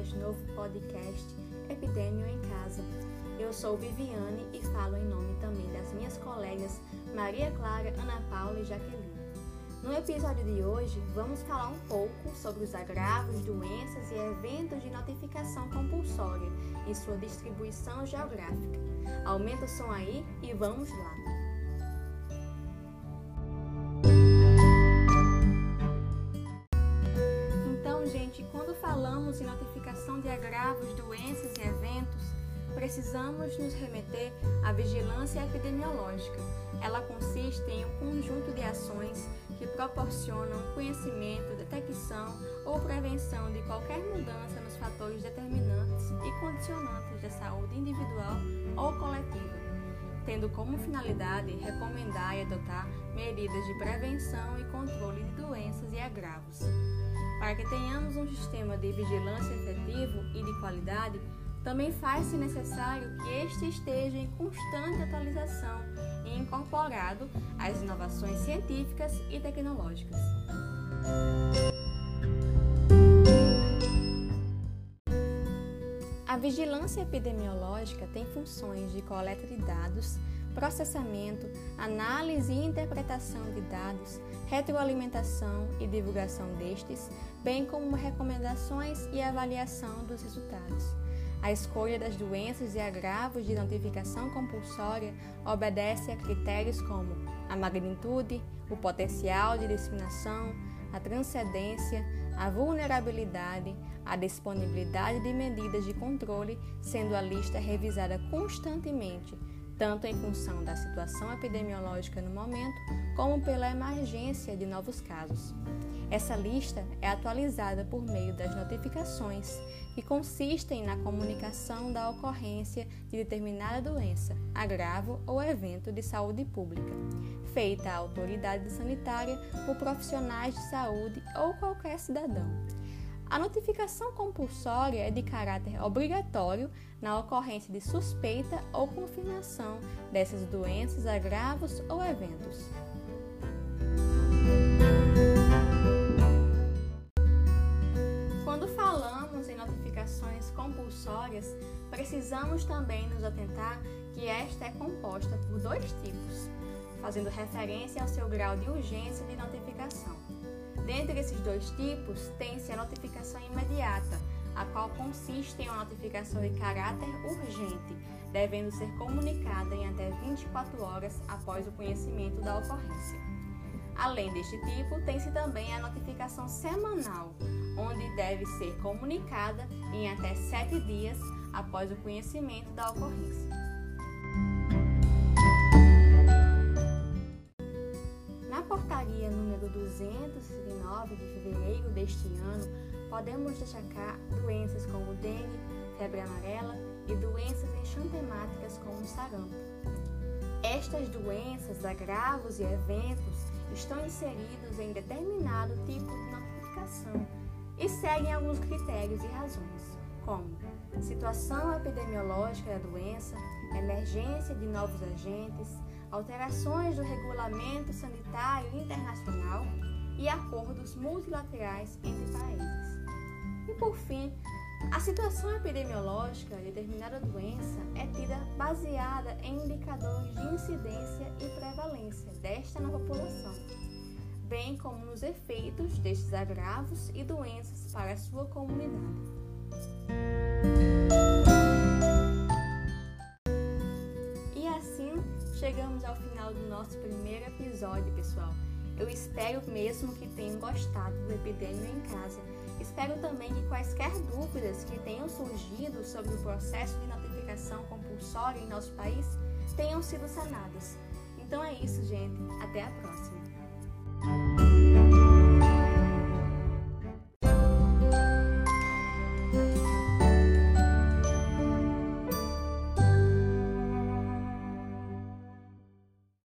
mais novo podcast Epidêmio em Casa. Eu sou Viviane e falo em nome também das minhas colegas Maria Clara, Ana Paula e Jaqueline. No episódio de hoje, vamos falar um pouco sobre os agravos, doenças e eventos de notificação compulsória e sua distribuição geográfica. Aumenta o som aí e vamos lá! Falamos em notificação de agravos, doenças e eventos, precisamos nos remeter à vigilância epidemiológica. Ela consiste em um conjunto de ações que proporcionam conhecimento, detecção ou prevenção de qualquer mudança nos fatores determinantes e condicionantes da saúde individual ou coletiva, tendo como finalidade recomendar e adotar medidas de prevenção e controle de doenças e agravos. Para que tenhamos um sistema de vigilância efetivo e de qualidade, também faz-se necessário que este esteja em constante atualização e incorporado às inovações científicas e tecnológicas. A vigilância epidemiológica tem funções de coleta de dados, processamento, análise e interpretação de dados, retroalimentação e divulgação destes, bem como recomendações e avaliação dos resultados. A escolha das doenças e agravos de notificação compulsória obedece a critérios como a magnitude, o potencial de disseminação, a transcendência, a vulnerabilidade, a disponibilidade de medidas de controle, sendo a lista revisada constantemente tanto em função da situação epidemiológica no momento, como pela emergência de novos casos. Essa lista é atualizada por meio das notificações, que consistem na comunicação da ocorrência de determinada doença, agravo ou evento de saúde pública, feita à autoridade sanitária por profissionais de saúde ou qualquer cidadão a notificação compulsória é de caráter obrigatório na ocorrência de suspeita ou confirmação dessas doenças, agravos ou eventos. Quando falamos em notificações compulsórias, precisamos também nos atentar que esta é composta por dois tipos, fazendo referência ao seu grau de urgência de notificação. Dentre esses dois tipos, tem-se a notificação imediata, a qual consiste em uma notificação de caráter urgente, devendo ser comunicada em até 24 horas após o conhecimento da ocorrência. Além deste tipo, tem-se também a notificação semanal, onde deve ser comunicada em até 7 dias após o conhecimento da ocorrência. Portaria número 209 de fevereiro deste ano, podemos destacar doenças como dengue, febre amarela e doenças enxantemáticas como sarampo. Estas doenças, agravos e eventos estão inseridos em determinado tipo de notificação e seguem alguns critérios e razões, como situação epidemiológica da doença, emergência de novos agentes, alterações do regulamento sanitário internacional e acordos multilaterais entre países. E por fim, a situação epidemiológica de determinada doença é tida baseada em indicadores de incidência e prevalência desta na população, bem como nos efeitos destes agravos e doenças para a sua comunidade. Chegamos ao final do nosso primeiro episódio, pessoal. Eu espero mesmo que tenham gostado do Epidemia em Casa. Espero também que quaisquer dúvidas que tenham surgido sobre o processo de notificação compulsória em nosso país tenham sido sanadas. Então é isso, gente. Até a próxima.